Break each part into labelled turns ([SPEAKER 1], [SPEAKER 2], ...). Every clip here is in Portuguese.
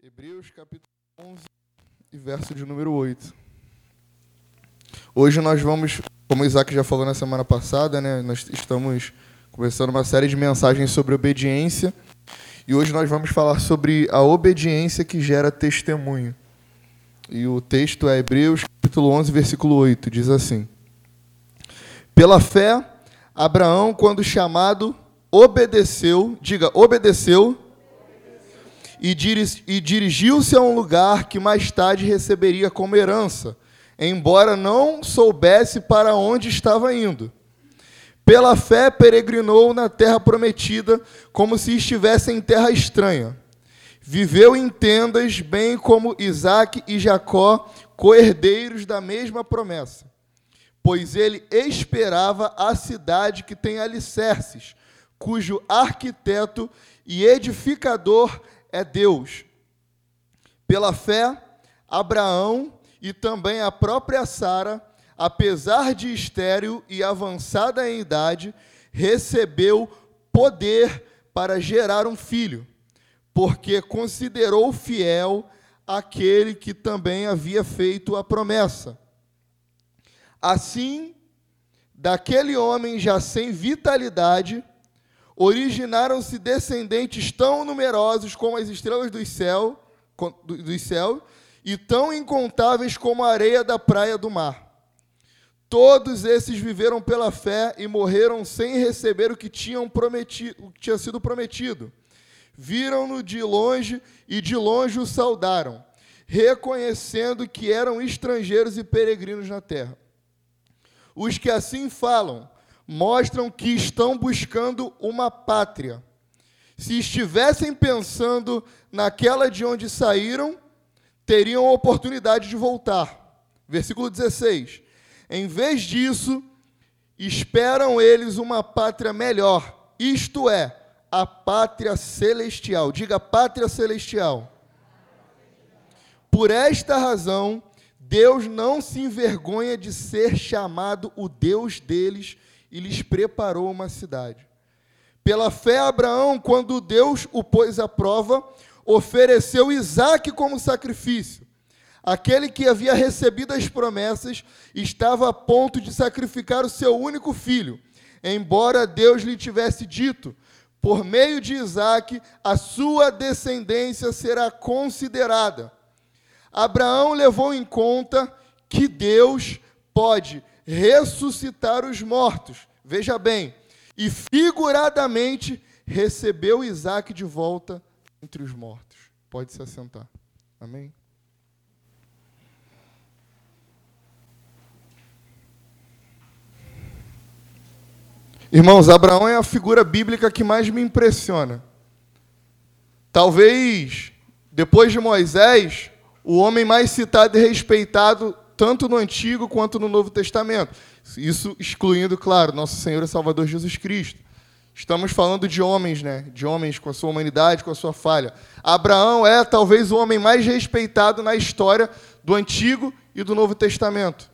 [SPEAKER 1] Hebreus capítulo 11 e verso de número 8. Hoje nós vamos, como o Isaac já falou na semana passada, né, nós estamos começando uma série de mensagens sobre obediência e hoje nós vamos falar sobre a obediência que gera testemunho. E o texto é Hebreus capítulo 11, versículo 8, diz assim: Pela fé, Abraão, quando chamado, obedeceu, diga, obedeceu e, dirigiu-se a um lugar que mais tarde receberia como herança, embora não soubesse para onde estava indo. Pela fé peregrinou na terra prometida, como se estivesse em terra estranha. Viveu em tendas, bem como Isaac e Jacó, coerdeiros da mesma promessa. Pois ele esperava a cidade que tem alicerces, cujo arquiteto e edificador é Deus. Pela fé, Abraão e também a própria Sara, apesar de estéril e avançada em idade, recebeu poder para gerar um filho, porque considerou fiel aquele que também havia feito a promessa. Assim, daquele homem já sem vitalidade, originaram-se descendentes tão numerosos como as estrelas do céu, do céu e tão incontáveis como a areia da praia do mar. Todos esses viveram pela fé e morreram sem receber o que, tinham prometido, o que tinha sido prometido. Viram-no de longe e de longe o saudaram, reconhecendo que eram estrangeiros e peregrinos na terra. Os que assim falam mostram que estão buscando uma pátria. Se estivessem pensando naquela de onde saíram, teriam a oportunidade de voltar. Versículo 16. Em vez disso, esperam eles uma pátria melhor, isto é, a pátria celestial. Diga pátria celestial. Por esta razão, Deus não se envergonha de ser chamado o Deus deles e lhes preparou uma cidade. Pela fé, Abraão, quando Deus o pôs à prova, ofereceu Isaac como sacrifício. Aquele que havia recebido as promessas estava a ponto de sacrificar o seu único filho, embora Deus lhe tivesse dito: por meio de Isaac, a sua descendência será considerada. Abraão levou em conta que Deus pode ressuscitar os mortos. Veja bem, e figuradamente recebeu Isaac de volta entre os mortos. Pode se assentar. Amém? Irmãos, Abraão é a figura bíblica que mais me impressiona. Talvez, depois de Moisés, o homem mais citado e respeitado tanto no Antigo quanto no Novo Testamento. Isso excluindo, claro, nosso Senhor e Salvador Jesus Cristo. Estamos falando de homens, né? De homens com a sua humanidade, com a sua falha. Abraão é talvez o homem mais respeitado na história do Antigo e do Novo Testamento.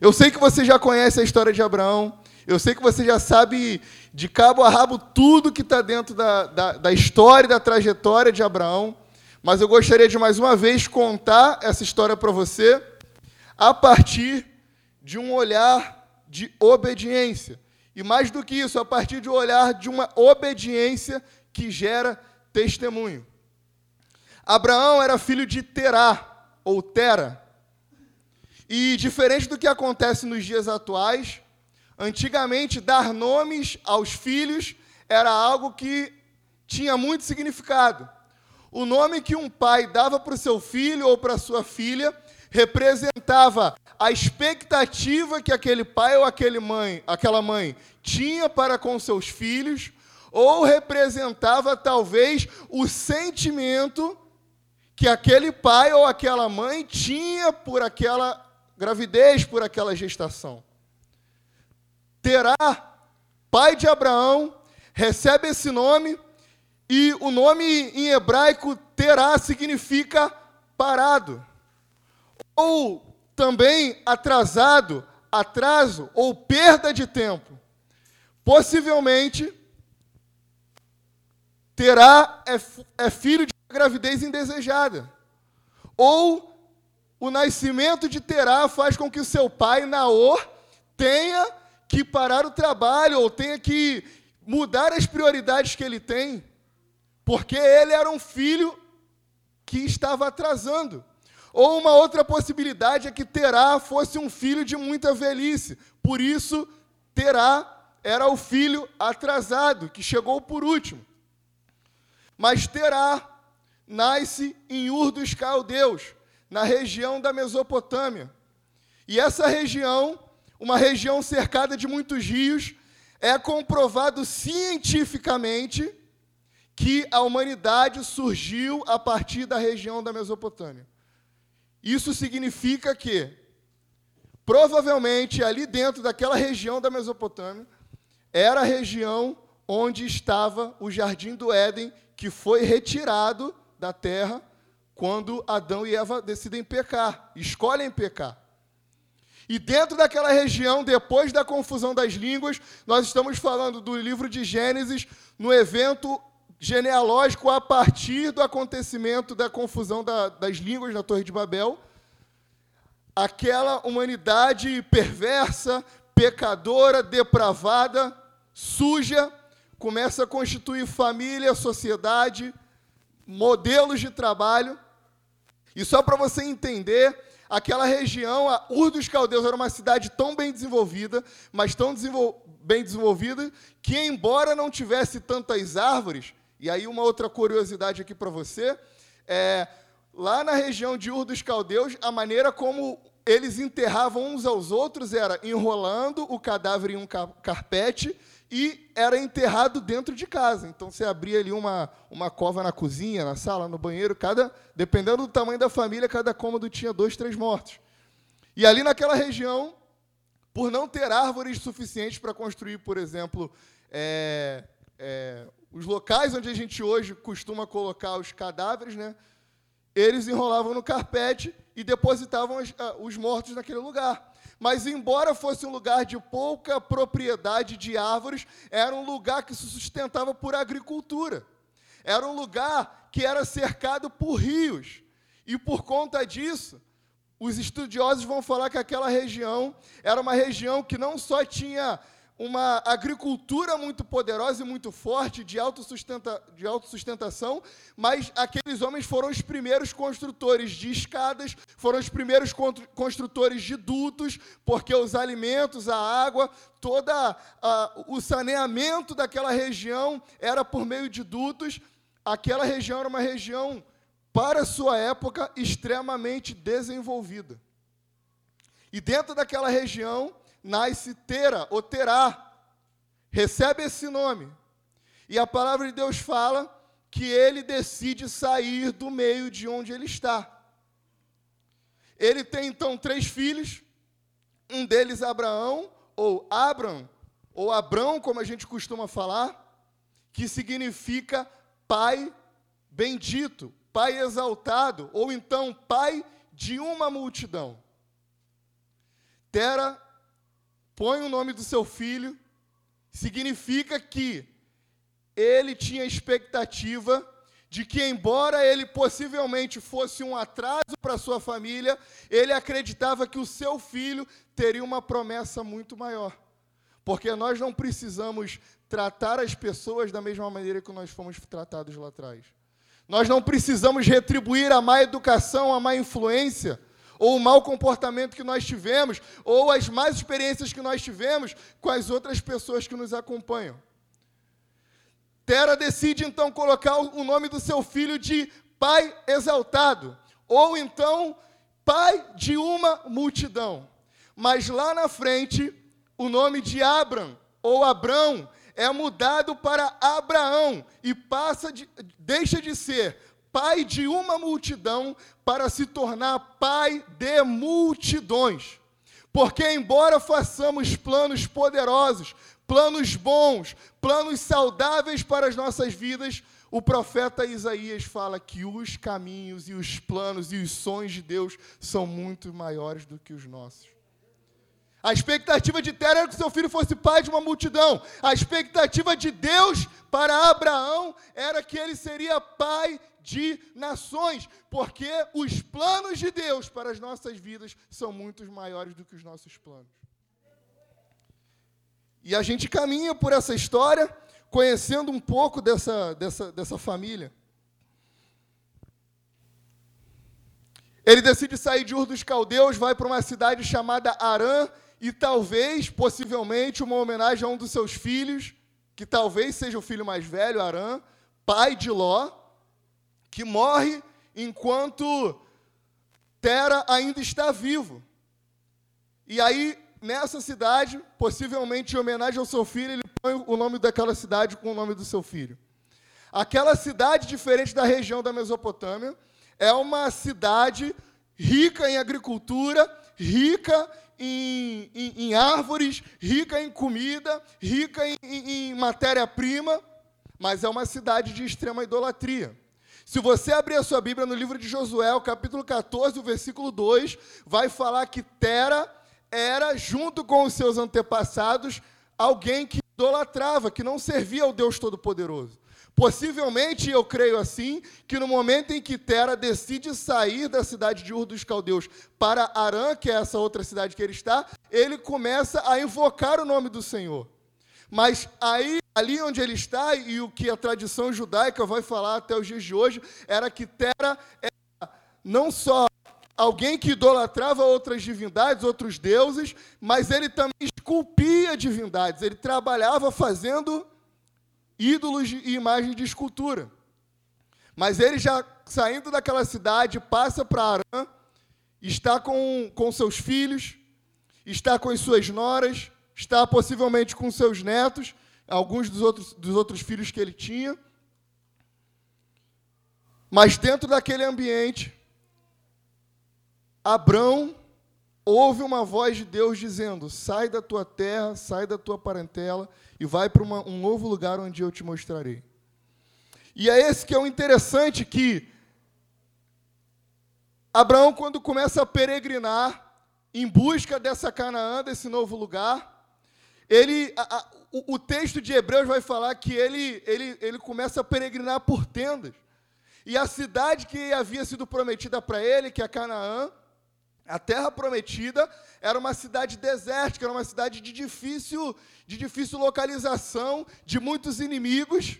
[SPEAKER 1] Eu sei que você já conhece a história de Abraão. Eu sei que você já sabe de cabo a rabo tudo que está dentro da, da, da história e da trajetória de Abraão. Mas eu gostaria de mais uma vez contar essa história para você a partir de um olhar de obediência. E mais do que isso, a partir de um olhar de uma obediência que gera testemunho. Abraão era filho de Terá, ou Tera. E diferente do que acontece nos dias atuais, antigamente dar nomes aos filhos era algo que tinha muito significado. O nome que um pai dava para o seu filho ou para sua filha representava a expectativa que aquele pai ou aquele mãe, aquela mãe tinha para com seus filhos, ou representava talvez o sentimento que aquele pai ou aquela mãe tinha por aquela gravidez, por aquela gestação. Terá, pai de Abraão, recebe esse nome, e o nome em hebraico terá significa parado ou também atrasado, atraso ou perda de tempo. Possivelmente, Terá é, é filho de gravidez indesejada. Ou o nascimento de Terá faz com que o seu pai, Naor, tenha que parar o trabalho ou tenha que mudar as prioridades que ele tem, porque ele era um filho que estava atrasando. Ou uma outra possibilidade é que Terá fosse um filho de muita velhice. Por isso, Terá era o filho atrasado, que chegou por último. Mas Terá nasce em Ur dos Caldeus, na região da Mesopotâmia. E essa região, uma região cercada de muitos rios, é comprovado cientificamente que a humanidade surgiu a partir da região da Mesopotâmia. Isso significa que, provavelmente, ali dentro daquela região da Mesopotâmia, era a região onde estava o jardim do Éden, que foi retirado da terra quando Adão e Eva decidem pecar, escolhem pecar. E dentro daquela região, depois da confusão das línguas, nós estamos falando do livro de Gênesis, no evento genealógico a partir do acontecimento da confusão da, das línguas na Torre de Babel, aquela humanidade perversa, pecadora, depravada, suja, começa a constituir família, sociedade, modelos de trabalho. E só para você entender, aquela região, a Ur dos Caldeus, era uma cidade tão bem desenvolvida, mas tão desenvol bem desenvolvida, que embora não tivesse tantas árvores, e aí, uma outra curiosidade aqui para você: é, lá na região de Ur dos Caldeus, a maneira como eles enterravam uns aos outros era enrolando o cadáver em um carpete e era enterrado dentro de casa. Então você abria ali uma, uma cova na cozinha, na sala, no banheiro, cada dependendo do tamanho da família, cada cômodo tinha dois, três mortos. E ali naquela região, por não ter árvores suficientes para construir, por exemplo, é, é, os locais onde a gente hoje costuma colocar os cadáveres, né, eles enrolavam no carpete e depositavam os, uh, os mortos naquele lugar. Mas, embora fosse um lugar de pouca propriedade de árvores, era um lugar que se sustentava por agricultura. Era um lugar que era cercado por rios. E, por conta disso, os estudiosos vão falar que aquela região era uma região que não só tinha uma agricultura muito poderosa e muito forte de, autossustenta, de autossustentação, mas aqueles homens foram os primeiros construtores de escadas, foram os primeiros construtores de dutos, porque os alimentos, a água, todo o saneamento daquela região era por meio de dutos. Aquela região era uma região, para sua época, extremamente desenvolvida. E dentro daquela região, nasce Tera, ou Terá. Recebe esse nome. E a palavra de Deus fala que ele decide sair do meio de onde ele está. Ele tem então três filhos, um deles Abraão, ou Abram, ou Abrão, como a gente costuma falar, que significa pai bendito, pai exaltado, ou então pai de uma multidão. Tera põe o nome do seu filho, significa que ele tinha expectativa de que, embora ele possivelmente fosse um atraso para sua família, ele acreditava que o seu filho teria uma promessa muito maior. Porque nós não precisamos tratar as pessoas da mesma maneira que nós fomos tratados lá atrás. Nós não precisamos retribuir a má educação, a má influência ou o mau comportamento que nós tivemos, ou as más experiências que nós tivemos com as outras pessoas que nos acompanham. Tera decide então colocar o nome do seu filho de Pai exaltado, ou então Pai de uma multidão. Mas lá na frente, o nome de Abram ou Abrão é mudado para Abraão e passa de, deixa de ser pai de uma multidão para se tornar pai de multidões. Porque, embora façamos planos poderosos, planos bons, planos saudáveis para as nossas vidas, o profeta Isaías fala que os caminhos e os planos e os sonhos de Deus são muito maiores do que os nossos. A expectativa de Tera era que seu filho fosse pai de uma multidão. A expectativa de Deus para Abraão era que ele seria pai de nações, porque os planos de Deus para as nossas vidas são muito maiores do que os nossos planos. E a gente caminha por essa história, conhecendo um pouco dessa, dessa, dessa família. Ele decide sair de Ur dos Caldeus, vai para uma cidade chamada Arã, e talvez, possivelmente, uma homenagem a um dos seus filhos, que talvez seja o filho mais velho, Arã, pai de Ló, que morre enquanto Tera ainda está vivo. E aí, nessa cidade, possivelmente em homenagem ao seu filho, ele põe o nome daquela cidade com o nome do seu filho. Aquela cidade, diferente da região da Mesopotâmia, é uma cidade rica em agricultura, rica em, em, em árvores, rica em comida, rica em, em matéria-prima, mas é uma cidade de extrema idolatria. Se você abrir a sua Bíblia no livro de Josué, o capítulo 14, o versículo 2, vai falar que Tera era, junto com os seus antepassados, alguém que idolatrava, que não servia ao Deus Todo-Poderoso. Possivelmente, eu creio assim, que no momento em que Tera decide sair da cidade de Ur dos Caldeus para Arã, que é essa outra cidade que ele está, ele começa a invocar o nome do Senhor. Mas aí, ali onde ele está, e o que a tradição judaica vai falar até os dias de hoje, era que Tera era não só alguém que idolatrava outras divindades, outros deuses, mas ele também esculpia divindades, ele trabalhava fazendo ídolos e imagens de escultura. Mas ele já saindo daquela cidade, passa para Arã, está com, com seus filhos, está com as suas noras, está possivelmente com seus netos, alguns dos outros, dos outros filhos que ele tinha. Mas dentro daquele ambiente, Abrão ouve uma voz de Deus dizendo: sai da tua terra, sai da tua parentela e vai para um novo lugar onde eu te mostrarei. E é esse que é o interessante que Abraão, quando começa a peregrinar em busca dessa Canaã, desse novo lugar, ele, a, a, o, o, texto de Hebreus vai falar que ele, ele, ele começa a peregrinar por tendas. E a cidade que havia sido prometida para ele, que é Canaã, a terra prometida era uma cidade desértica, era uma cidade de difícil, de difícil localização, de muitos inimigos.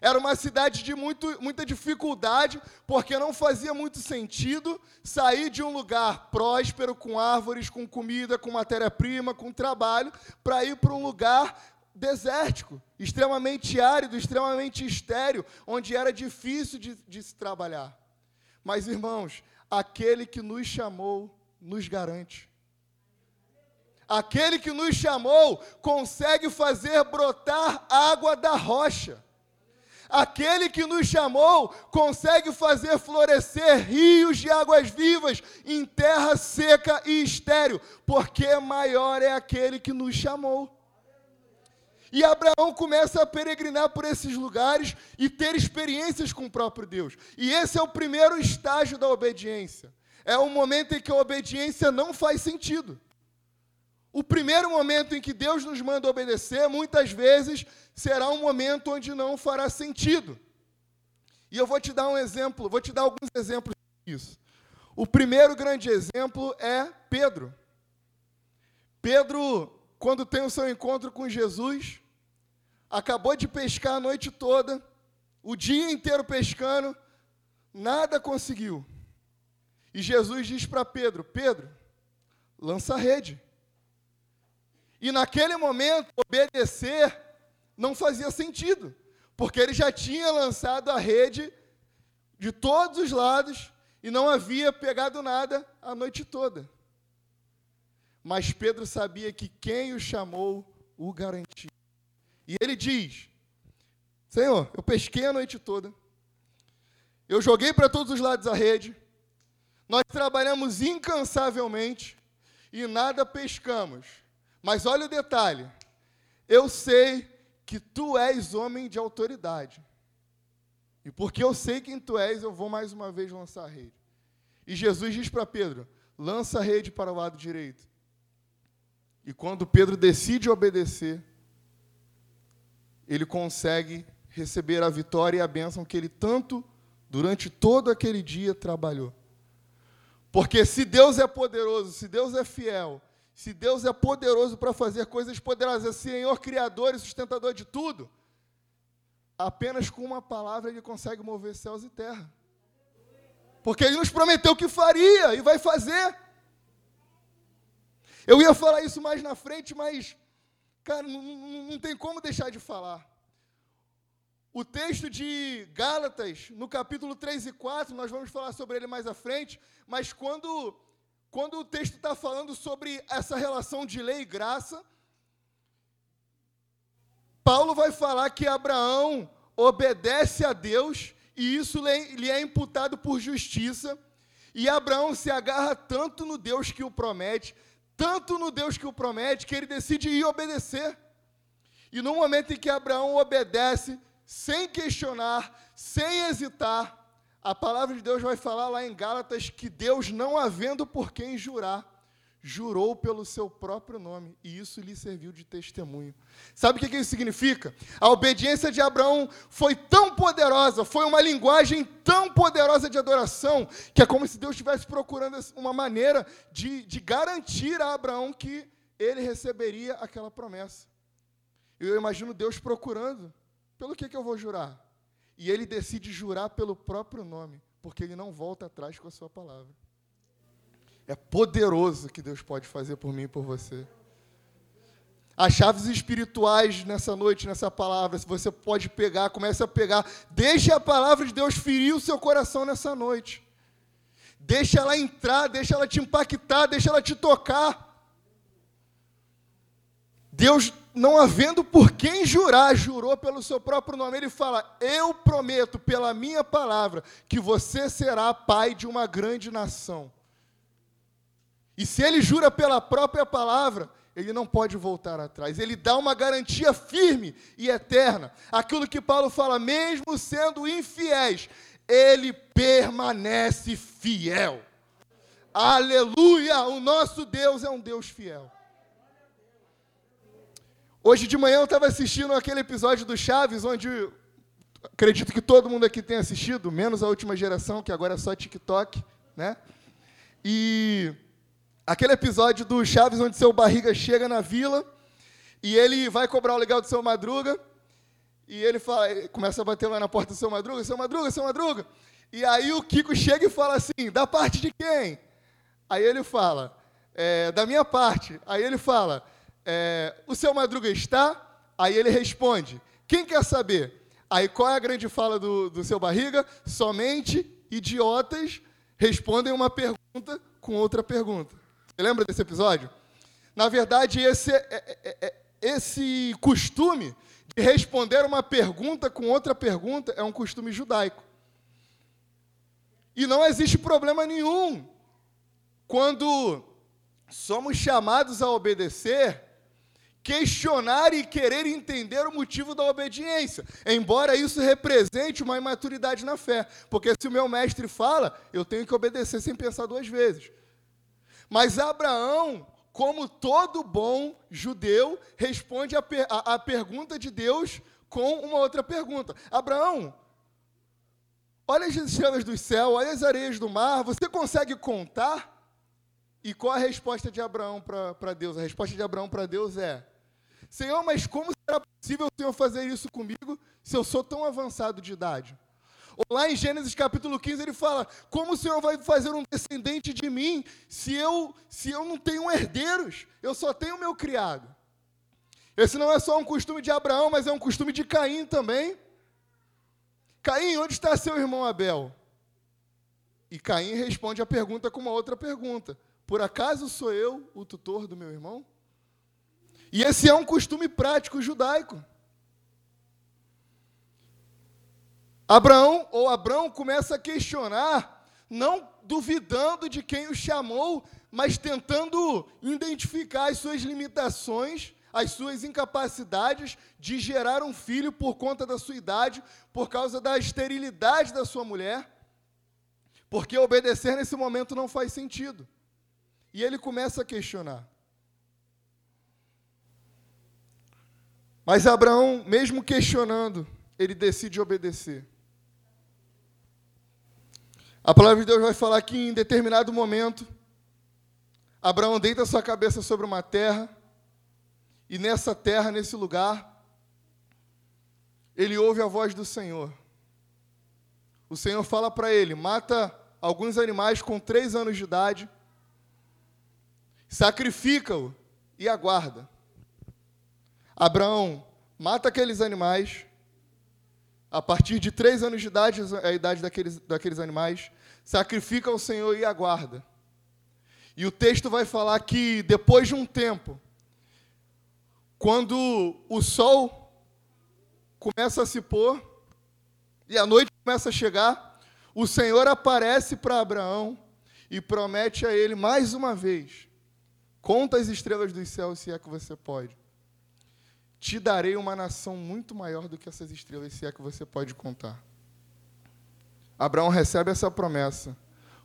[SPEAKER 1] Era uma cidade de muito, muita dificuldade, porque não fazia muito sentido sair de um lugar próspero, com árvores, com comida, com matéria-prima, com trabalho, para ir para um lugar desértico, extremamente árido, extremamente estéreo, onde era difícil de, de se trabalhar. Mas, irmãos, aquele que nos chamou nos garante. Aquele que nos chamou consegue fazer brotar água da rocha. Aquele que nos chamou consegue fazer florescer rios de águas vivas em terra seca e estéril, porque maior é aquele que nos chamou. E Abraão começa a peregrinar por esses lugares e ter experiências com o próprio Deus. E esse é o primeiro estágio da obediência. É o momento em que a obediência não faz sentido. O primeiro momento em que Deus nos manda obedecer, muitas vezes, será um momento onde não fará sentido. E eu vou te dar um exemplo, vou te dar alguns exemplos disso. O primeiro grande exemplo é Pedro. Pedro, quando tem o seu encontro com Jesus, acabou de pescar a noite toda, o dia inteiro pescando, nada conseguiu. E Jesus diz para Pedro: Pedro, lança a rede. E naquele momento, obedecer não fazia sentido, porque ele já tinha lançado a rede de todos os lados e não havia pegado nada a noite toda. Mas Pedro sabia que quem o chamou o garantia. E ele diz: Senhor, eu pesquei a noite toda, eu joguei para todos os lados a rede, nós trabalhamos incansavelmente e nada pescamos. Mas olha o detalhe: eu sei que tu és homem de autoridade. E porque eu sei quem tu és, eu vou mais uma vez lançar a rede. E Jesus diz para Pedro: lança a rede para o lado direito. E quando Pedro decide obedecer, ele consegue receber a vitória e a bênção que ele tanto, durante todo aquele dia, trabalhou. Porque se Deus é poderoso, se Deus é fiel, se Deus é poderoso para fazer coisas poderosas, é Senhor Criador e sustentador de tudo, apenas com uma palavra ele consegue mover céus e terra. Porque ele nos prometeu que faria e vai fazer. Eu ia falar isso mais na frente, mas, cara, não, não, não tem como deixar de falar. O texto de Gálatas, no capítulo 3 e 4, nós vamos falar sobre ele mais à frente, mas quando, quando o texto está falando sobre essa relação de lei e graça, Paulo vai falar que Abraão obedece a Deus e isso lhe é imputado por justiça, e Abraão se agarra tanto no Deus que o promete, tanto no Deus que o promete, que ele decide ir obedecer. E no momento em que Abraão obedece, sem questionar, sem hesitar, a palavra de Deus vai falar lá em Gálatas que Deus, não havendo por quem jurar, jurou pelo seu próprio nome, e isso lhe serviu de testemunho. Sabe o que isso significa? A obediência de Abraão foi tão poderosa, foi uma linguagem tão poderosa de adoração, que é como se Deus estivesse procurando uma maneira de, de garantir a Abraão que ele receberia aquela promessa. Eu imagino Deus procurando, pelo que, que eu vou jurar? E ele decide jurar pelo próprio nome, porque ele não volta atrás com a sua palavra. É poderoso que Deus pode fazer por mim e por você. As chaves espirituais nessa noite, nessa palavra, se você pode pegar, comece a pegar. Deixe a palavra de Deus ferir o seu coração nessa noite. Deixa ela entrar, deixa ela te impactar, deixa ela te tocar. Deus, não havendo por quem jurar, jurou pelo seu próprio nome. Ele fala: Eu prometo pela minha palavra que você será pai de uma grande nação. E se ele jura pela própria palavra, ele não pode voltar atrás. Ele dá uma garantia firme e eterna. Aquilo que Paulo fala, mesmo sendo infiéis, ele permanece fiel. Aleluia! O nosso Deus é um Deus fiel. Hoje de manhã eu estava assistindo aquele episódio do Chaves, onde acredito que todo mundo aqui tem assistido, menos a última geração, que agora é só TikTok, né? E Aquele episódio do Chaves onde seu barriga chega na vila e ele vai cobrar o legal do seu Madruga e ele fala, começa a bater lá na porta do seu Madruga, seu Madruga, seu Madruga. E aí o Kiko chega e fala assim: da parte de quem? Aí ele fala: é, da minha parte. Aí ele fala: é, o seu Madruga está? Aí ele responde: quem quer saber? Aí qual é a grande fala do, do seu barriga? Somente idiotas respondem uma pergunta com outra pergunta. Você lembra desse episódio? Na verdade, esse, é, é, é, esse costume de responder uma pergunta com outra pergunta é um costume judaico. E não existe problema nenhum quando somos chamados a obedecer, questionar e querer entender o motivo da obediência, embora isso represente uma imaturidade na fé, porque se o meu mestre fala, eu tenho que obedecer sem pensar duas vezes. Mas Abraão, como todo bom judeu, responde a, per a, a pergunta de Deus com uma outra pergunta. Abraão, olha as estrelas do céu, olha as areias do mar, você consegue contar? E qual a resposta de Abraão para Deus? A resposta de Abraão para Deus é: Senhor, mas como será possível o Senhor fazer isso comigo se eu sou tão avançado de idade? Lá em Gênesis capítulo 15 ele fala: Como o Senhor vai fazer um descendente de mim se eu, se eu não tenho herdeiros? Eu só tenho meu criado. Esse não é só um costume de Abraão, mas é um costume de Caim também. Caim, onde está seu irmão Abel? E Caim responde a pergunta com uma outra pergunta: Por acaso sou eu o tutor do meu irmão? E esse é um costume prático judaico. Abraão, ou Abraão começa a questionar, não duvidando de quem o chamou, mas tentando identificar as suas limitações, as suas incapacidades de gerar um filho por conta da sua idade, por causa da esterilidade da sua mulher, porque obedecer nesse momento não faz sentido. E ele começa a questionar. Mas Abraão, mesmo questionando, ele decide obedecer. A palavra de Deus vai falar que em determinado momento, Abraão deita sua cabeça sobre uma terra, e nessa terra, nesse lugar, ele ouve a voz do Senhor. O Senhor fala para ele: mata alguns animais com três anos de idade, sacrifica-o e aguarda. Abraão mata aqueles animais, a partir de três anos de idade, a idade daqueles, daqueles animais, sacrifica ao Senhor e aguarda. E o texto vai falar que depois de um tempo, quando o sol começa a se pôr e a noite começa a chegar, o Senhor aparece para Abraão e promete a ele mais uma vez: conta as estrelas dos céus se é que você pode. Te darei uma nação muito maior do que essas estrelas, se é que você pode contar. Abraão recebe essa promessa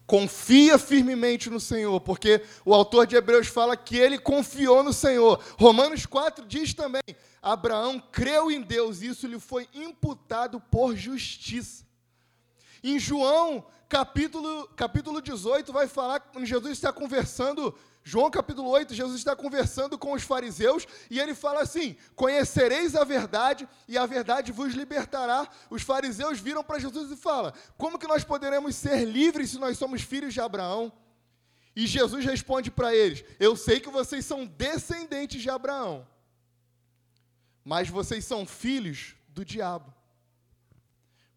[SPEAKER 1] confia firmemente no Senhor, porque o autor de Hebreus fala que ele confiou no Senhor. Romanos 4 diz também: Abraão creu em Deus, e isso lhe foi imputado por justiça. Em João, capítulo, capítulo 18, vai falar, Jesus está conversando João capítulo 8, Jesus está conversando com os fariseus e ele fala assim: Conhecereis a verdade e a verdade vos libertará. Os fariseus viram para Jesus e falam: Como que nós poderemos ser livres se nós somos filhos de Abraão? E Jesus responde para eles: Eu sei que vocês são descendentes de Abraão, mas vocês são filhos do diabo.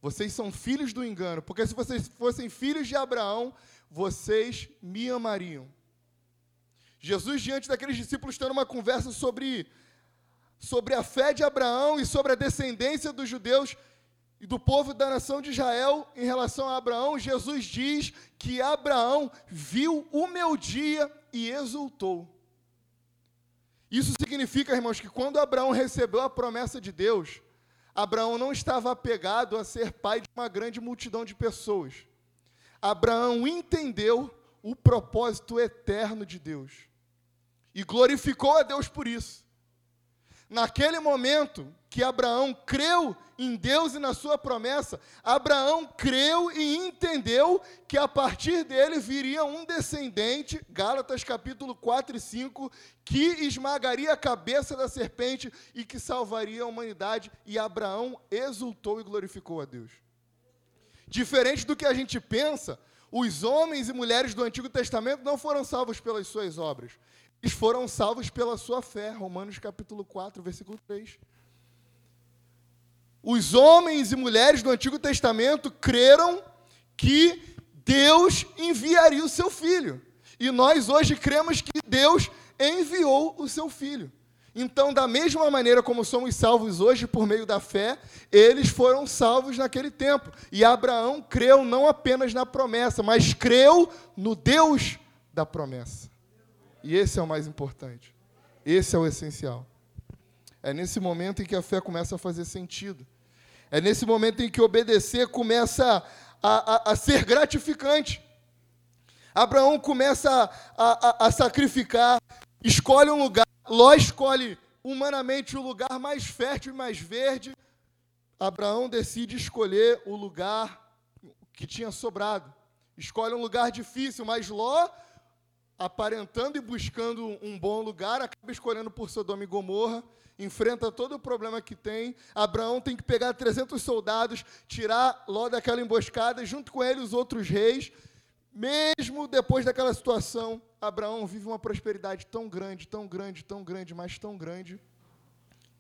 [SPEAKER 1] Vocês são filhos do engano, porque se vocês fossem filhos de Abraão, vocês me amariam Jesus, diante daqueles discípulos, tendo uma conversa sobre, sobre a fé de Abraão e sobre a descendência dos judeus e do povo da nação de Israel em relação a Abraão, Jesus diz que Abraão viu o meu dia e exultou. Isso significa, irmãos, que quando Abraão recebeu a promessa de Deus, Abraão não estava apegado a ser pai de uma grande multidão de pessoas. Abraão entendeu o propósito eterno de Deus e glorificou a Deus por isso. Naquele momento que Abraão creu em Deus e na sua promessa, Abraão creu e entendeu que a partir dele viria um descendente, Gálatas capítulo 4 e 5, que esmagaria a cabeça da serpente e que salvaria a humanidade, e Abraão exultou e glorificou a Deus. Diferente do que a gente pensa, os homens e mulheres do Antigo Testamento não foram salvos pelas suas obras. Eles foram salvos pela sua fé. Romanos capítulo 4, versículo 3. Os homens e mulheres do Antigo Testamento creram que Deus enviaria o seu filho. E nós hoje cremos que Deus enviou o seu filho. Então, da mesma maneira como somos salvos hoje por meio da fé, eles foram salvos naquele tempo. E Abraão creu não apenas na promessa, mas creu no Deus da promessa. E esse é o mais importante. Esse é o essencial. É nesse momento em que a fé começa a fazer sentido. É nesse momento em que obedecer começa a, a, a ser gratificante. Abraão começa a, a, sacrificar, escolhe um lugar, Ló escolhe humanamente o lugar mais fértil e mais verde. Abraão decide escolher o lugar que tinha sobrado. Escolhe um lugar difícil, mas Ló aparentando e buscando um bom lugar, acaba escolhendo por Sodoma e Gomorra, enfrenta todo o problema que tem. Abraão tem que pegar 300 soldados, tirar Ló daquela emboscada, junto com ele os outros reis. Mesmo depois daquela situação, Abraão vive uma prosperidade tão grande, tão grande, tão grande, mas tão grande,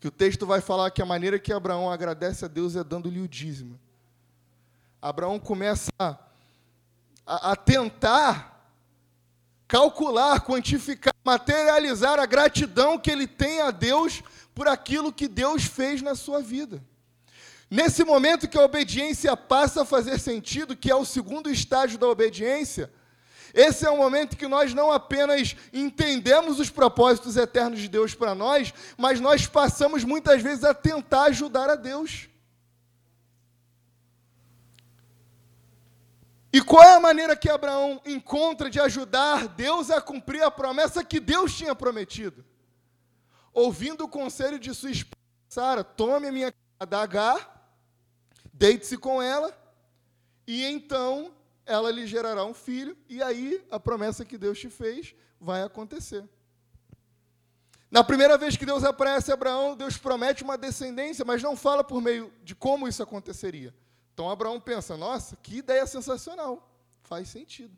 [SPEAKER 1] que o texto vai falar que a maneira que Abraão agradece a Deus é dando-lhe o dízimo. Abraão começa a, a tentar calcular, quantificar, materializar a gratidão que ele tem a Deus por aquilo que Deus fez na sua vida. Nesse momento que a obediência passa a fazer sentido, que é o segundo estágio da obediência, esse é o momento que nós não apenas entendemos os propósitos eternos de Deus para nós, mas nós passamos muitas vezes a tentar ajudar a Deus. E qual é a maneira que Abraão encontra de ajudar Deus a cumprir a promessa que Deus tinha prometido? Ouvindo o conselho de sua esposa Sara, tome a minha da Agar, deite-se com ela, e então ela lhe gerará um filho, e aí a promessa que Deus te fez vai acontecer. Na primeira vez que Deus aparece a Abraão, Deus promete uma descendência, mas não fala por meio de como isso aconteceria. Então Abraão pensa: nossa, que ideia sensacional. Faz sentido.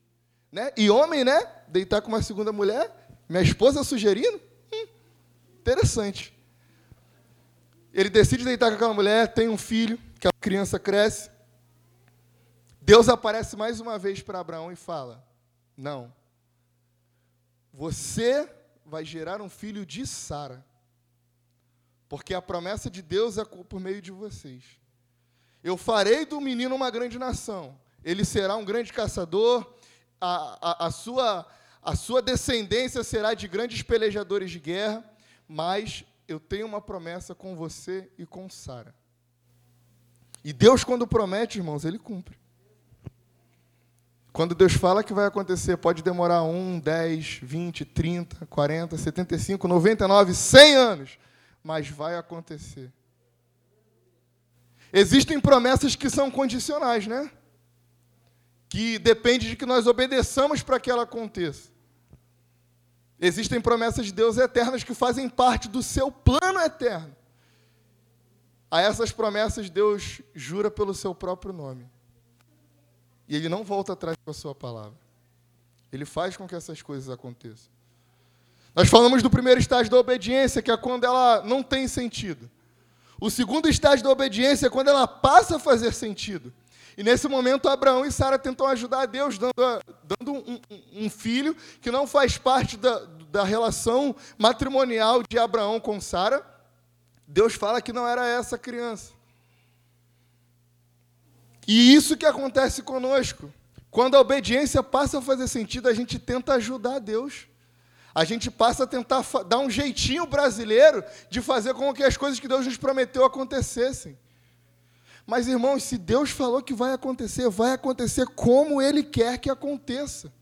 [SPEAKER 1] Né? E homem, né? Deitar com uma segunda mulher, minha esposa sugerindo? Hum, interessante. Ele decide deitar com aquela mulher, tem um filho, aquela criança cresce. Deus aparece mais uma vez para Abraão e fala: Não, você vai gerar um filho de Sara. Porque a promessa de Deus é por meio de vocês. Eu farei do menino uma grande nação. Ele será um grande caçador. A, a, a, sua, a sua descendência será de grandes pelejadores de guerra. Mas eu tenho uma promessa com você e com Sara. E Deus, quando promete, irmãos, ele cumpre. Quando Deus fala que vai acontecer, pode demorar 1, 10, 20, 30, 40, 75, 99, 100 anos, mas vai acontecer. Existem promessas que são condicionais, né? Que depende de que nós obedeçamos para que ela aconteça. Existem promessas de Deus eternas que fazem parte do seu plano eterno. A essas promessas Deus jura pelo seu próprio nome. E ele não volta atrás com a sua palavra. Ele faz com que essas coisas aconteçam. Nós falamos do primeiro estágio da obediência, que é quando ela não tem sentido. O segundo estágio da obediência é quando ela passa a fazer sentido. E nesse momento, Abraão e Sara tentam ajudar a Deus, dando, dando um, um, filho que não faz parte da, da relação matrimonial de Abraão com Sara. Deus fala que não era essa criança. E isso que acontece conosco. Quando a obediência passa a fazer sentido, a gente tenta ajudar Deus. A gente passa a tentar dar um jeitinho brasileiro de fazer com que as coisas que Deus nos prometeu acontecessem. Mas, irmãos, se Deus falou que vai acontecer, vai acontecer como Ele quer que aconteça.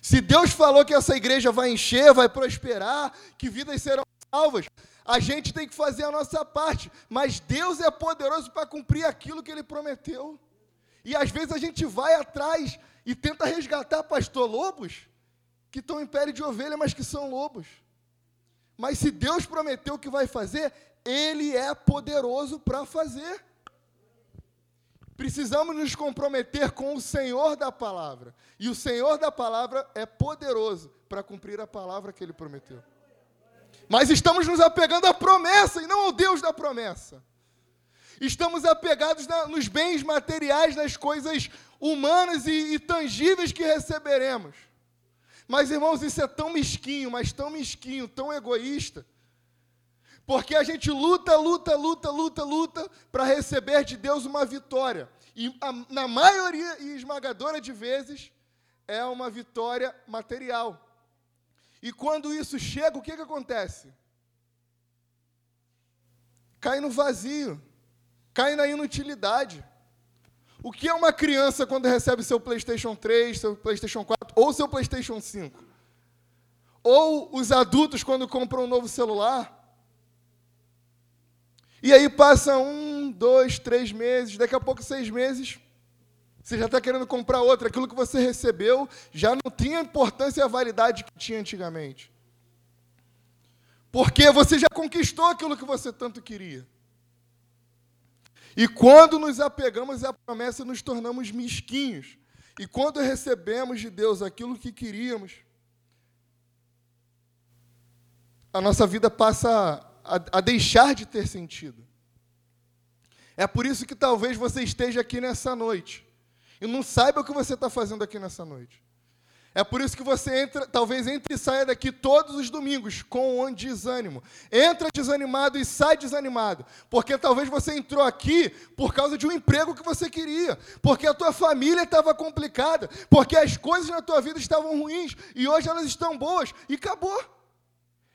[SPEAKER 1] Se Deus falou que essa igreja vai encher, vai prosperar, que vidas serão salvas, a gente tem que fazer a nossa parte, mas Deus é poderoso para cumprir aquilo que Ele prometeu. E às vezes a gente vai atrás e tenta resgatar pastor lobos que estão em pele de ovelha, mas que são lobos. Mas se Deus prometeu que vai fazer, Ele é poderoso para fazer. Precisamos nos comprometer com o Senhor da palavra. E o Senhor da palavra é poderoso para cumprir a palavra que Ele prometeu. Mas estamos nos apegando à promessa e não ao Deus da promessa. Estamos apegados na, nos bens materiais, nas coisas humanas e, e tangíveis que receberemos. Mas, irmãos, isso é tão mesquinho, mas tão mesquinho, tão egoísta. Porque a gente luta, luta, luta, luta, luta para receber de Deus uma vitória. E a, na maioria e esmagadora de vezes é uma vitória material. E quando isso chega, o que, que acontece? Cai no vazio, cai na inutilidade. O que é uma criança quando recebe seu PlayStation 3, seu PlayStation 4 ou seu PlayStation 5? Ou os adultos quando compram um novo celular? E aí passa um, dois, três meses, daqui a pouco seis meses, você já está querendo comprar outra. Aquilo que você recebeu já não tinha a importância e a validade que tinha antigamente. Porque você já conquistou aquilo que você tanto queria. E quando nos apegamos à promessa, nos tornamos mesquinhos. E quando recebemos de Deus aquilo que queríamos, a nossa vida passa a, a, deixar de ter sentido. É por isso que talvez você esteja aqui nessa noite e não saiba o que você está fazendo aqui nessa noite. É por isso que você entra, talvez entre e saia daqui todos os domingos com um desânimo. Entra desanimado e sai desanimado, porque talvez você entrou aqui por causa de um emprego que você queria, porque a tua família estava complicada, porque as coisas na tua vida estavam ruins e hoje elas estão boas e acabou.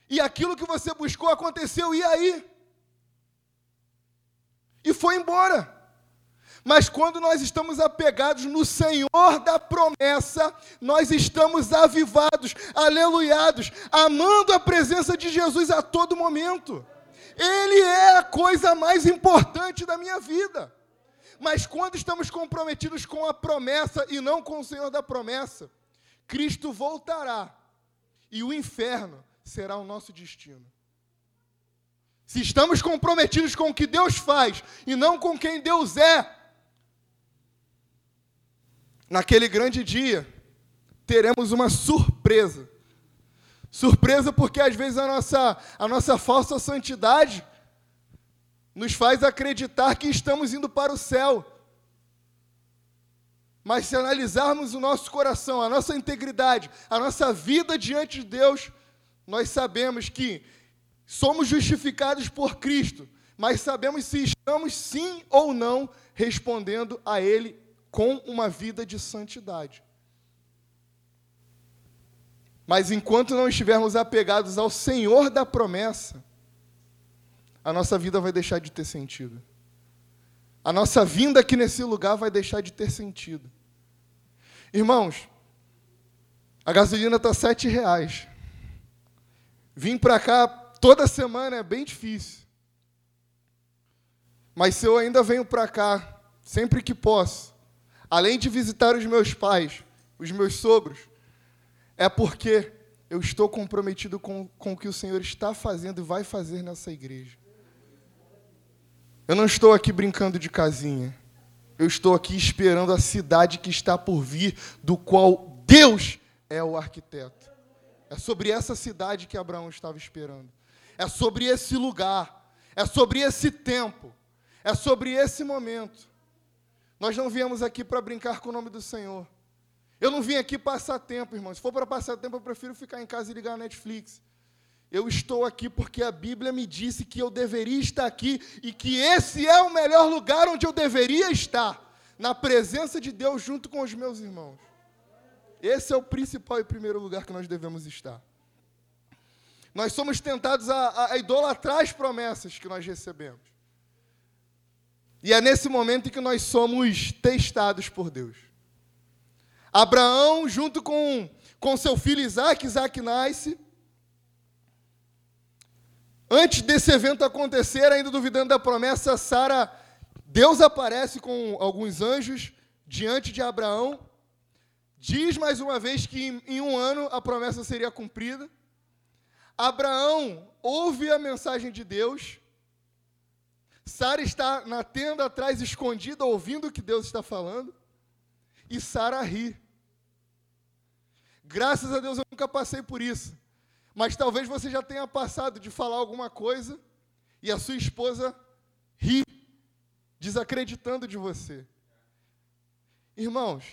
[SPEAKER 1] E aquilo que você buscou aconteceu e aí? E foi embora. Mas quando nós estamos apegados no Senhor da promessa, nós estamos avivados, aleluiados, amando a presença de Jesus a todo momento. Ele é a coisa mais importante da minha vida. Mas quando estamos comprometidos com a promessa e não com o Senhor da promessa, Cristo voltará e o inferno será o nosso destino. Se estamos comprometidos com o que Deus faz e não com quem Deus é, naquele grande dia, teremos uma surpresa. Surpresa porque às vezes a nossa, a nossa falsa santidade nos faz acreditar que estamos indo para o céu. Mas se analisarmos o nosso coração, a nossa integridade, a nossa vida diante de Deus, nós sabemos que somos justificados por Cristo, mas sabemos se estamos sim ou não respondendo a Ele com uma vida de santidade. Mas enquanto não estivermos apegados ao Senhor da promessa, a nossa vida vai deixar de ter sentido. A nossa vinda aqui nesse lugar vai deixar de ter sentido. Irmãos, a gasolina está sete reais. Vim para cá toda semana é bem difícil. Mas se eu ainda venho para cá, sempre que posso, além de visitar os meus pais, os meus sogros, é porque eu estou comprometido com, com o que o Senhor está fazendo e vai fazer nessa igreja. Eu não estou aqui brincando de casinha. Eu estou aqui esperando a cidade que está por vir, do qual Deus é o arquiteto. É sobre essa cidade que Abraão estava esperando. É sobre esse lugar. É sobre esse tempo. É sobre esse momento. Nós não viemos aqui para brincar com o nome do Senhor. Eu não vim aqui passar tempo, irmão. Se for para passar tempo, eu prefiro ficar em casa e ligar a Netflix. Eu estou aqui porque a Bíblia me disse que eu deveria estar aqui e que esse é o melhor lugar onde eu deveria estar na presença de Deus junto com os meus irmãos. Esse é o principal e primeiro lugar que nós devemos estar. Nós somos tentados a, a, idolatrar as promessas que nós recebemos. E é nesse momento que nós somos testados por Deus. Abraão, junto com, com seu filho Isaac, Isaac nasce. Antes desse evento acontecer, ainda duvidando da promessa, Sara, Deus aparece com alguns anjos diante de Abraão, diz mais uma vez que em, em um ano a promessa seria cumprida. Abraão ouve a mensagem de Deus. Sara está na tenda atrás, escondida, ouvindo o que Deus está falando. E Sara ri. Graças a Deus eu nunca passei por isso. Mas talvez você já tenha passado de falar alguma coisa e a sua esposa ri, desacreditando de você. Irmãos,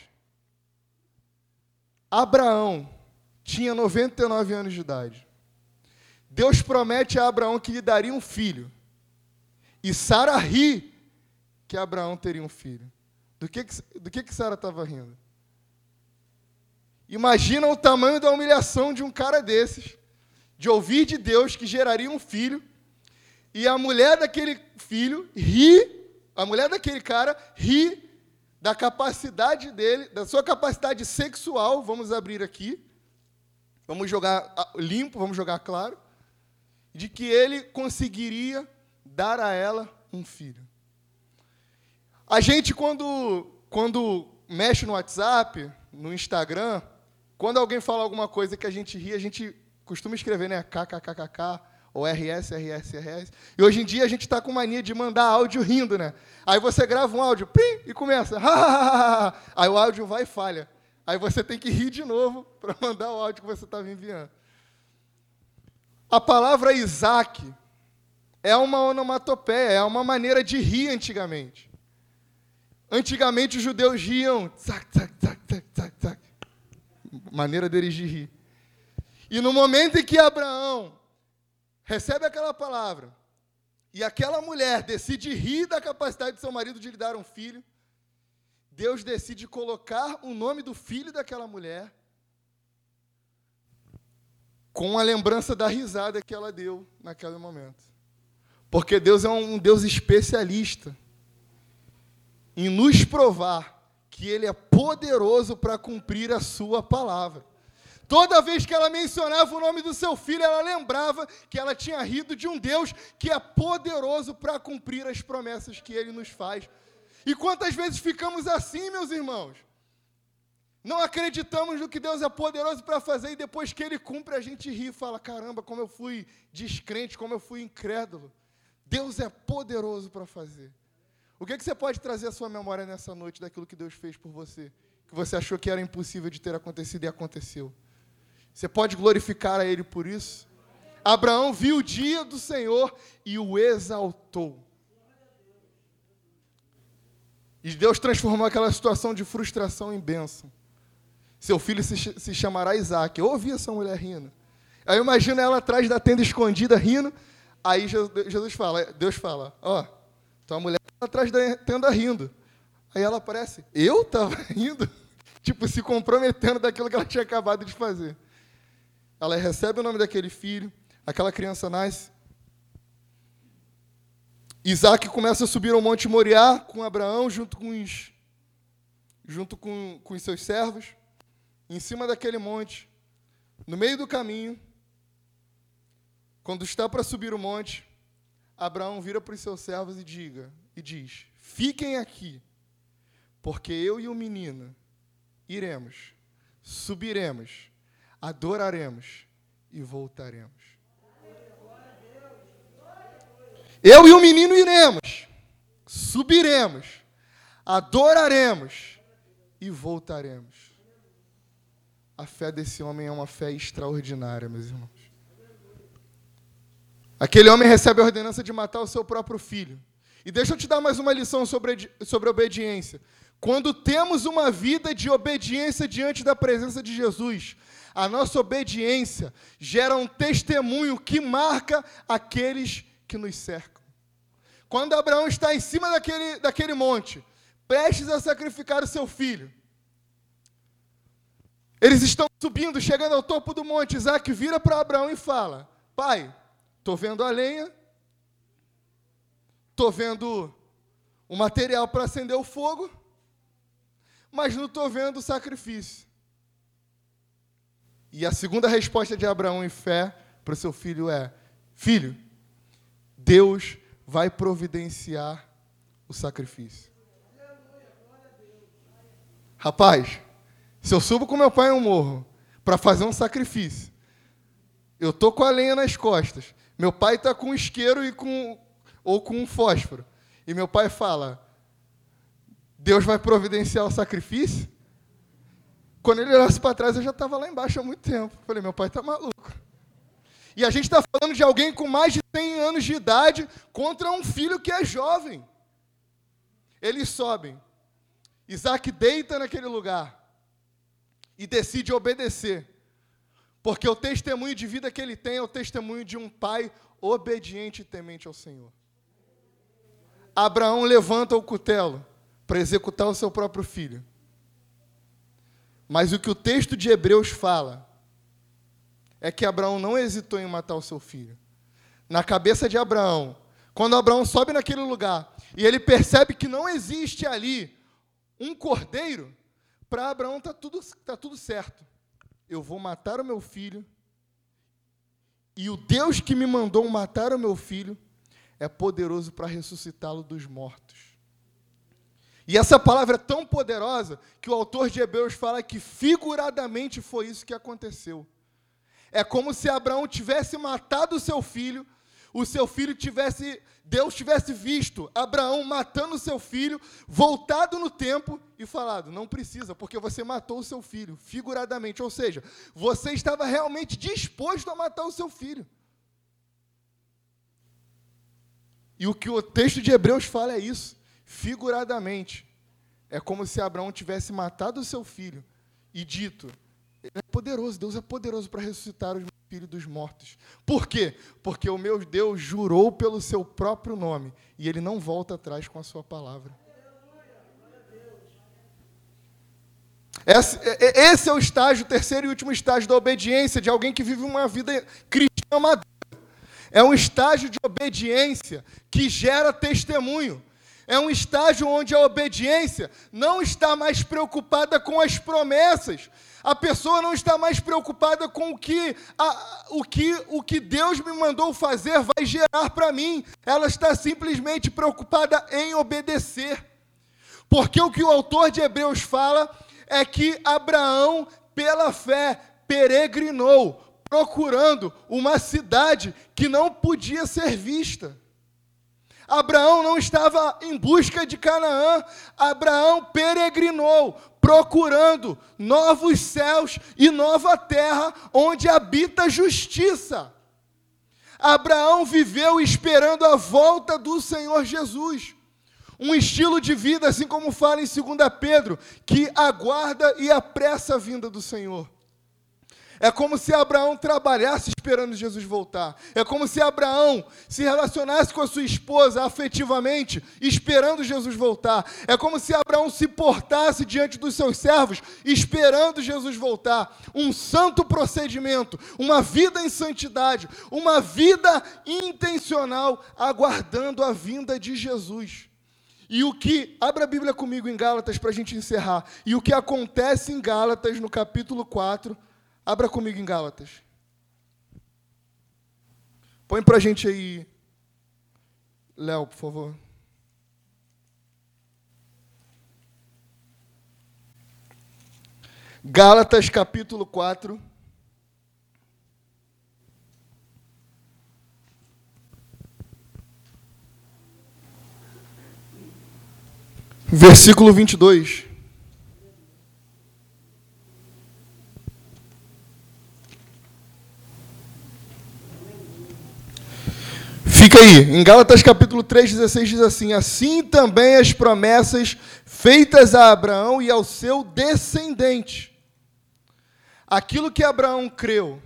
[SPEAKER 1] Abraão tinha 99 anos de idade. Deus promete a Abraão que lhe daria um filho. E Sara ri que Abraão teria um filho. Do que, do que, que Sara estava rindo? Imagina o tamanho da humilhação de um cara desses de ouvir de Deus que geraria um filho, e a mulher daquele filho ri, a mulher daquele cara ri da capacidade dele, da sua capacidade sexual, vamos abrir aqui, vamos jogar limpo, vamos jogar claro, de que ele conseguiria dar a ela um filho. A gente, quando, quando mexe no WhatsApp, no Instagram, quando alguém fala alguma coisa que a gente ri, a gente costuma escrever, né? KKKKK, ou RS, RS, RS. E hoje em dia a gente está com mania de mandar áudio rindo, né? Aí você grava um áudio, pim, e começa. Aí o áudio vai e falha. Aí você tem que rir de novo para mandar o áudio que você estava enviando. A palavra Isaac é uma onomatopeia, é uma maneira de rir antigamente. Antigamente os judeus riam, tzac, tzac, tzac, tzac, tzac, tzac. maneira deles de rir. E no momento em que Abraão recebe aquela palavra, e aquela mulher decide rir da capacidade de seu marido de lhe dar um filho, Deus decide colocar o nome do filho daquela mulher com a lembrança da risada que ela deu naquele momento. Porque Deus é um Deus especialista em nos provar que Ele é poderoso para cumprir a Sua palavra. Toda vez que ela mencionava o nome do seu filho, ela lembrava que ela tinha rido de um Deus que é poderoso para cumprir as promessas que ele nos faz. E quantas vezes ficamos assim, meus irmãos? Não acreditamos no que Deus é poderoso para fazer e depois que Ele cumpre, a gente ri e fala: caramba, como eu fui descrente, como eu fui incrédulo. Deus é poderoso para fazer. O que, é que você pode trazer à sua memória nessa noite daquilo que Deus fez por você? Que você achou que era impossível de ter acontecido e aconteceu. Você pode glorificar a Ele por isso? Abraão viu o dia do Senhor e o exaltou. E Deus transformou aquela situação de frustração em bênção. Seu filho se, se chamará Isaac. Eu ouvi essa mulher rindo. Aí imagina ela atrás da tenda escondida rindo. Aí Jesus fala, Deus fala, ó, oh, tua mulher está atrás da tenda rindo. Aí ela aparece, eu estava rindo? tipo, se comprometendo daquilo que ela tinha acabado de fazer. Ela recebe o nome daquele filho, aquela criança nasce. Isaac começa a subir ao Monte Moriá com Abraão, junto com os, junto com, com os seus servos em cima daquele monte, no meio do caminho, quando está para subir o monte, Abraão vira para os seus servos e diga e diz: Fiquem aqui, porque eu e o menino iremos, subiremos, adoraremos e voltaremos. Eu e o menino iremos, subiremos, adoraremos e voltaremos. A fé desse homem é uma fé extraordinária, meus irmãos. Aquele homem recebe a ordenança de matar o seu próprio filho. E deixa eu te dar mais uma lição sobre, sobre obediência. Quando temos uma vida de obediência diante da presença de Jesus, a nossa obediência gera um testemunho que marca aqueles que nos cercam. Quando Abraão está em cima daquele, daquele monte, prestes a sacrificar o seu filho, eles estão subindo, chegando ao topo do monte. Isaac vira para Abraão e fala: Pai, estou vendo a lenha, estou vendo o material para acender o fogo, mas não estou vendo o sacrifício. E a segunda resposta de Abraão em fé para o seu filho é: Filho, Deus vai providenciar o sacrifício. Rapaz, se eu subo com meu pai um morro para fazer um sacrifício, eu tô com a lenha nas costas, meu pai está com um isqueiro e com ou com um fósforo, e meu pai fala: Deus vai providenciar o sacrifício? Quando ele olhasse para trás, eu já estava lá embaixo há muito tempo. Falei, meu pai está maluco. E a gente está falando de alguém com mais de 100 anos de idade contra um filho que é jovem. Eles sobem. Isaac deita naquele lugar e decide obedecer. Porque o testemunho de vida que ele tem é o testemunho de um pai obediente e temente ao Senhor. Abraão levanta o cutelo para executar o seu próprio filho. Mas o que o texto de Hebreus fala é que Abraão não hesitou em matar o seu filho. Na cabeça de Abraão, quando Abraão sobe naquele lugar e ele percebe que não existe ali um cordeiro, para Abraão está tudo, tá tudo certo. Eu vou matar o meu filho, e o Deus que me mandou matar o meu filho é poderoso para ressuscitá-lo dos mortos. E essa palavra é tão poderosa que o autor de Hebreus fala que figuradamente foi isso que aconteceu. É como se Abraão tivesse matado o seu filho o seu filho tivesse, Deus tivesse visto Abraão matando seu filho, voltado no tempo e falado: não precisa, porque você matou o seu filho, figuradamente. Ou seja, você estava realmente disposto a matar o seu filho. E o que o texto de Hebreus fala é isso, figuradamente. É como se Abraão tivesse matado o seu filho e dito: Ele é poderoso, Deus é poderoso para ressuscitar os filho dos mortos. Por quê? Porque o meu Deus jurou pelo seu próprio nome e ele não volta atrás com a sua palavra. Esse, é, é, esse é o estágio, o terceiro e último estágio da obediência de alguém que vive uma vida cristã madura. É um estágio de obediência que gera testemunho. É um estágio onde a obediência não está mais preocupada com as promessas. A pessoa não está mais preocupada com o que, a, o que, o que Deus me mandou fazer vai gerar para mim. Ela está simplesmente preocupada em obedecer. Porque o que o autor de Hebreus fala é que Abraão, pela fé, peregrinou, procurando uma cidade que não podia ser vista. Abraão não estava em busca de Canaã, Abraão peregrinou, procurando novos céus e nova terra onde habita a justiça. Abraão viveu esperando a volta do Senhor Jesus. Um estilo de vida, assim como fala em 2 Pedro, que aguarda e apressa a vinda do Senhor. É como se Abraão trabalhasse esperando Jesus voltar. É como se Abraão se relacionasse com a sua esposa afetivamente, esperando Jesus voltar. É como se Abraão se portasse diante dos seus servos, esperando Jesus voltar. Um santo procedimento, uma vida em santidade, uma vida intencional, aguardando a vinda de Jesus. E o que, abra a Bíblia comigo em Gálatas para a gente encerrar. E o que acontece em Gálatas, no capítulo 4, Abra comigo em Gálatas. Põe para a gente aí, Léo, por favor. Gálatas capítulo 4. Versículo 22. Fica aí, em Gálatas capítulo 3, 16 diz assim: Assim também as promessas feitas a Abraão e ao seu descendente. Aquilo que Abraão creu,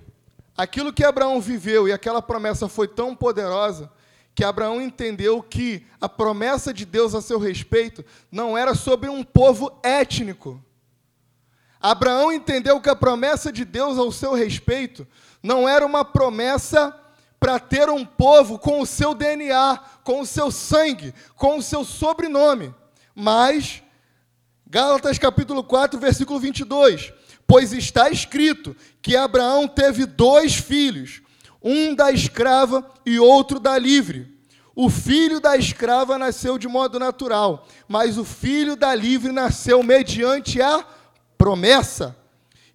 [SPEAKER 1] aquilo que Abraão viveu e aquela promessa foi tão poderosa que Abraão entendeu que a promessa de Deus a seu respeito não era sobre um povo étnico. Abraão entendeu que a promessa de Deus ao seu respeito não era uma promessa para ter um povo com o seu DNA, com o seu sangue, com o seu sobrenome. Mas, Gálatas capítulo 4, versículo 22. Pois está escrito que Abraão teve dois filhos, um da escrava e outro da livre. O filho da escrava nasceu de modo natural, mas o filho da livre nasceu mediante a promessa.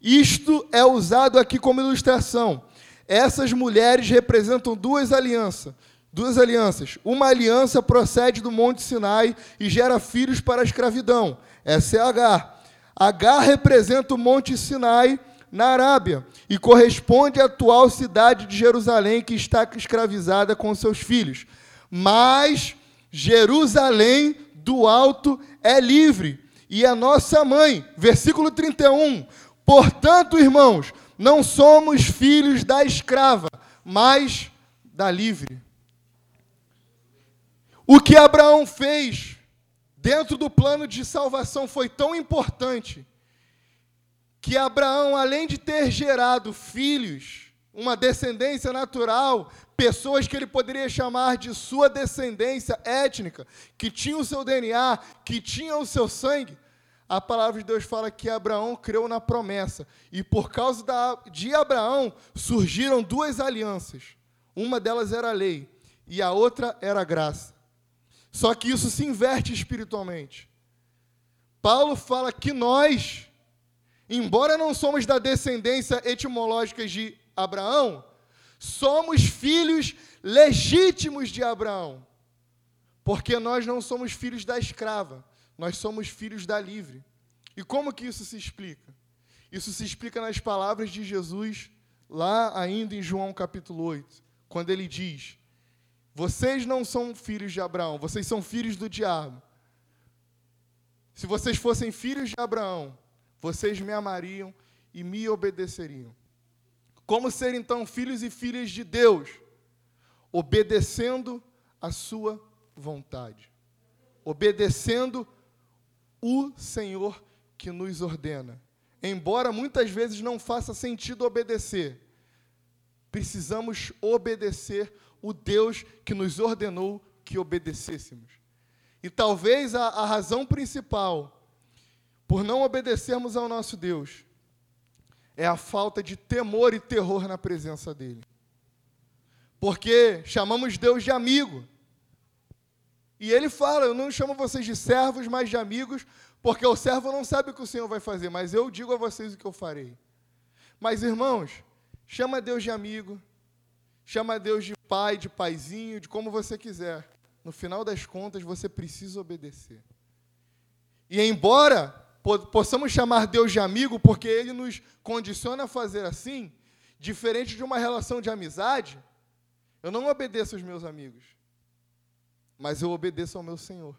[SPEAKER 1] Isto é usado aqui como ilustração essas mulheres representam duas alianças. Duas alianças. Uma aliança procede do Monte Sinai e gera filhos para a escravidão. Essa é Agar. Agar representa o Monte Sinai na Arábia e corresponde à atual cidade de Jerusalém que está escravizada com seus filhos. Mas Jerusalém do alto é livre e a nossa mãe. Versículo 31. Portanto, irmãos, não somos filhos da escrava, mas da livre. O que Abraão fez dentro do plano de salvação foi tão importante que Abraão, além de ter gerado filhos, uma descendência natural, pessoas que ele poderia chamar de sua descendência étnica, que tinham o seu DNA, que tinham o seu sangue, a palavra de Deus fala que Abraão creu na promessa. E por causa da, de Abraão surgiram duas alianças. Uma delas era a lei e a outra era a graça. Só que isso se inverte espiritualmente. Paulo fala que nós, embora não somos da descendência etimológica de Abraão, somos filhos legítimos de Abraão. Porque nós não somos filhos da escrava nós somos filhos da livre. E como que isso se explica? Isso se explica nas palavras de Jesus, lá ainda em João capítulo 8, quando ele diz: Vocês não são filhos de Abraão, vocês são filhos do diabo. Se vocês fossem filhos de Abraão, vocês me amariam e me obedeceriam. Como ser então filhos e filhas de Deus? Obedecendo a sua vontade. Obedecendo o Senhor que nos ordena. Embora muitas vezes não faça sentido obedecer, precisamos obedecer o Deus que nos ordenou que obedecêssemos. E talvez a, a razão principal por não obedecermos ao nosso Deus é a falta de temor e terror na presença dEle. Porque chamamos Deus de amigo. E ele fala: Eu não chamo vocês de servos, mas de amigos, porque o servo não sabe o que o Senhor vai fazer, mas eu digo a vocês o que eu farei. Mas, irmãos, chama Deus de amigo, chama Deus de pai, de paizinho, de como você quiser. No final das contas, você precisa obedecer. E embora possamos chamar Deus de amigo, porque Ele nos condiciona a fazer assim, diferente de uma relação de amizade, eu não obedeço aos meus amigos, mas eu obedeço ao meu Senhor.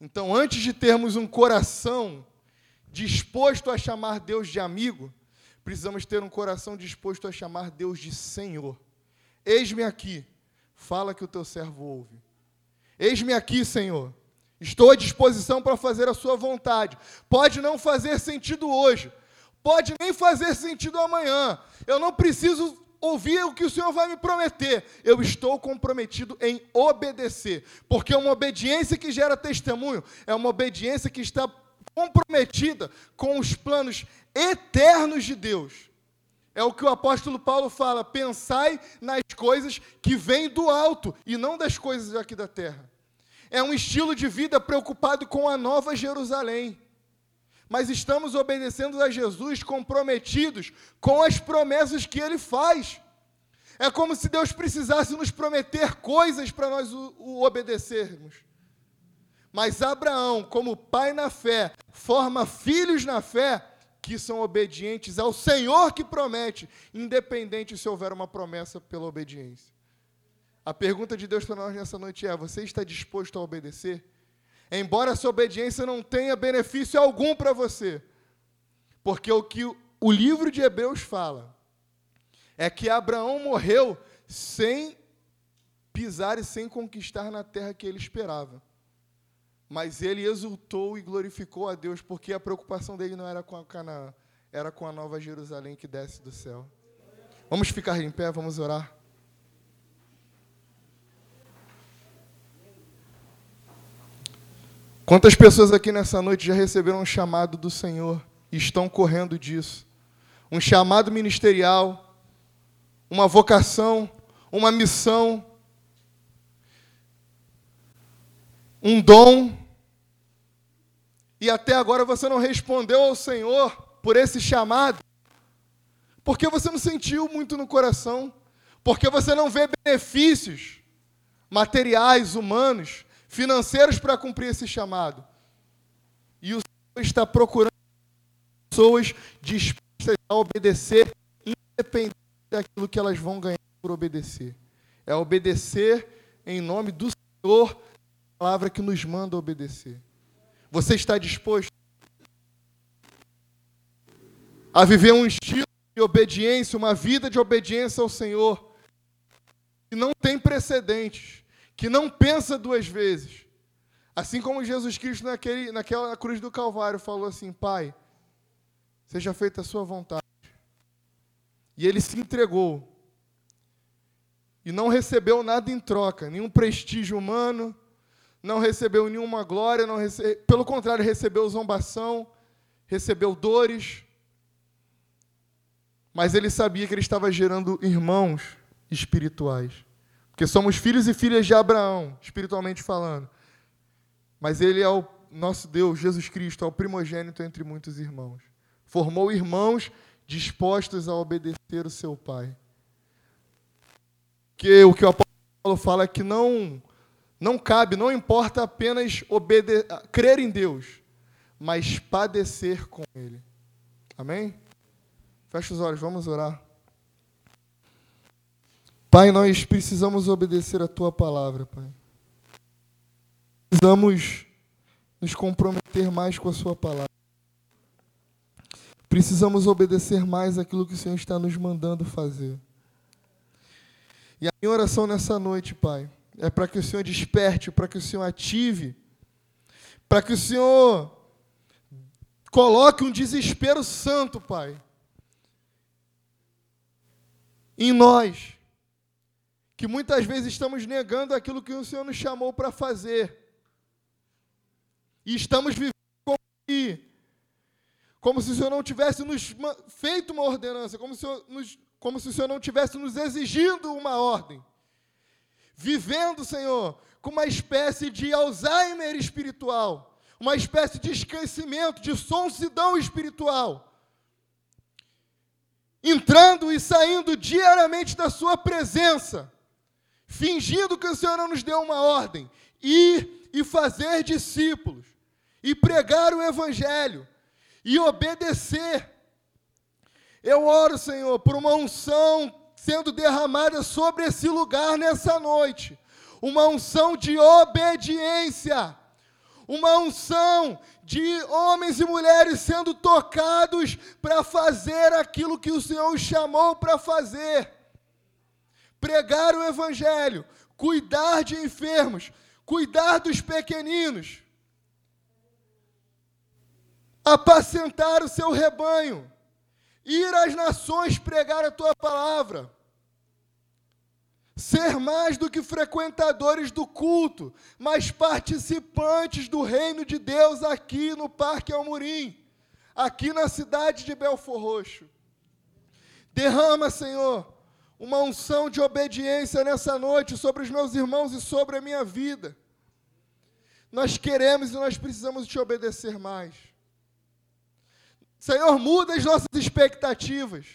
[SPEAKER 1] Então, antes de termos um coração disposto a chamar Deus de amigo, precisamos ter um coração disposto a chamar Deus de Senhor. Eis-me aqui, fala que o teu servo ouve. Eis-me aqui, Senhor, estou à disposição para fazer a sua vontade. Pode não fazer sentido hoje, pode nem fazer sentido amanhã. Eu não preciso ouvir o que o Senhor vai me prometer. Eu estou comprometido em obedecer, porque uma obediência que gera testemunho é uma obediência que está comprometida com os planos eternos de Deus. É o que o apóstolo Paulo fala: pensai nas coisas que vêm do alto e não das coisas aqui da terra. É um estilo de vida preocupado com a nova Jerusalém mas estamos obedecendo a Jesus comprometidos com as promessas que ele faz. É como se Deus precisasse nos prometer coisas para nós o, o, obedecermos. Mas Abraão, como pai na fé, forma filhos na fé que são obedientes ao Senhor que promete, independente se houver uma promessa pela obediência. A pergunta de Deus para nós nessa noite é: você está disposto a obedecer? Embora essa obediência não tenha benefício algum para você. Porque o que o livro de Hebreus fala é que Abraão morreu sem pisar e sem conquistar na terra que ele esperava. Mas ele exultou e glorificou a Deus, porque a preocupação dele não era com a Canaã, era com a nova Jerusalém que desce do céu. Vamos ficar em pé, vamos orar. Quantas pessoas aqui nessa noite já receberam um chamado do Senhor e estão correndo disso? Um chamado ministerial, uma vocação, uma missão, um dom, e até agora você não respondeu ao Senhor por esse chamado, porque você não sentiu muito no coração, porque você não vê benefícios materiais, humanos, financeiros para cumprir esse chamado. E o Senhor está procurando pessoas dispostas a obedecer, independente daquilo que elas vão ganhar por obedecer. É obedecer em nome do Senhor, a palavra que nos manda obedecer. Você está disposto a viver um estilo de obediência, uma vida de obediência ao Senhor, que não tem precedentes que não pensa duas vezes. Assim como Jesus Cristo naquele, naquela cruz do Calvário falou assim: Pai, seja feita a sua vontade. E ele se entregou. E não recebeu nada em troca, nenhum prestígio humano, não recebeu nenhuma glória, não rece... pelo contrário, recebeu zombação, recebeu dores. Mas ele sabia que ele estava gerando irmãos espirituais. Porque somos filhos e filhas de Abraão, espiritualmente falando. Mas ele é o nosso Deus, Jesus Cristo, é o primogênito entre muitos irmãos. Formou irmãos dispostos a obedecer o seu Pai. Que o que o apóstolo fala é que não não cabe, não importa apenas obede crer em Deus, mas padecer com Ele. Amém? Fecha os olhos, vamos orar. Pai, nós precisamos obedecer a tua palavra, Pai. Precisamos nos comprometer mais com a sua palavra. Precisamos obedecer mais aquilo que o Senhor está nos mandando fazer. E a minha oração nessa noite, Pai, é para que o Senhor desperte, para que o Senhor ative, para que o Senhor coloque um desespero santo, Pai, em nós que muitas vezes estamos negando aquilo que o Senhor nos chamou para fazer, E estamos vivendo como se, como se o Senhor não tivesse nos feito uma ordenança, como se, nos, como se o Senhor não tivesse nos exigindo uma ordem. Vivendo, Senhor, com uma espécie de Alzheimer espiritual, uma espécie de esquecimento, de sonsidão espiritual. Entrando e saindo diariamente da Sua presença, fingindo que o Senhor não nos deu uma ordem, ir e fazer discípulos, e pregar o Evangelho, e obedecer. Eu oro, Senhor, por uma unção sendo derramada sobre esse lugar nessa noite, uma unção de obediência uma unção de homens e mulheres sendo tocados para fazer aquilo que o Senhor chamou para fazer. Pregar o Evangelho, cuidar de enfermos, cuidar dos pequeninos, apacentar o seu rebanho, ir às nações pregar a tua palavra ser mais do que frequentadores do culto, mas participantes do reino de Deus aqui no Parque Almorim, aqui na cidade de Belfor Roxo. Derrama, Senhor, uma unção de obediência nessa noite sobre os meus irmãos e sobre a minha vida. Nós queremos e nós precisamos te obedecer mais. Senhor, muda as nossas expectativas.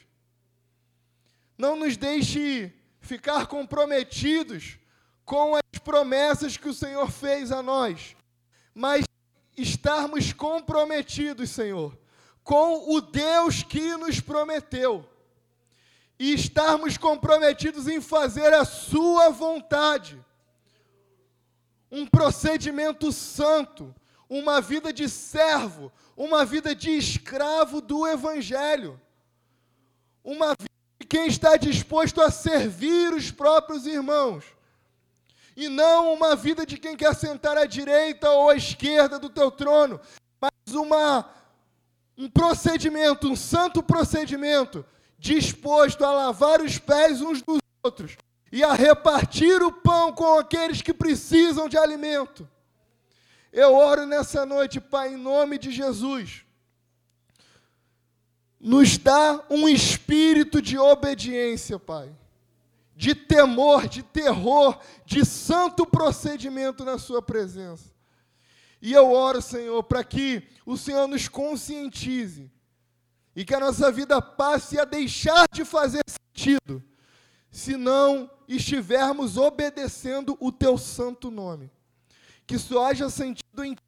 [SPEAKER 1] Não nos deixe ficar comprometidos com as promessas que o Senhor fez a nós, mas estarmos comprometidos, Senhor, com o Deus que nos prometeu, e estarmos comprometidos em fazer a Sua vontade, um procedimento santo, uma vida de servo, uma vida de escravo do Evangelho, uma vida quem está disposto a servir os próprios irmãos, e não uma vida de quem quer sentar à direita ou à esquerda do teu trono, mas uma, um procedimento, um santo procedimento, disposto a lavar os pés uns dos outros e a repartir o pão com aqueles que precisam de alimento. Eu oro nessa noite, Pai, em nome de Jesus nos dá um espírito de obediência, Pai, de temor, de terror, de santo procedimento na Sua presença. E eu oro, Senhor, para que o Senhor nos conscientize e que a nossa vida passe a deixar de fazer sentido, se não estivermos obedecendo o Teu santo nome. Que só haja sentido em Ti,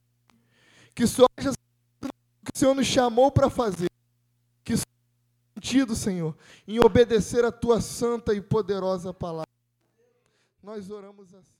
[SPEAKER 1] que só haja sentido que o Senhor nos chamou para fazer sentido, Senhor, em obedecer a tua santa e poderosa palavra. Nós oramos assim.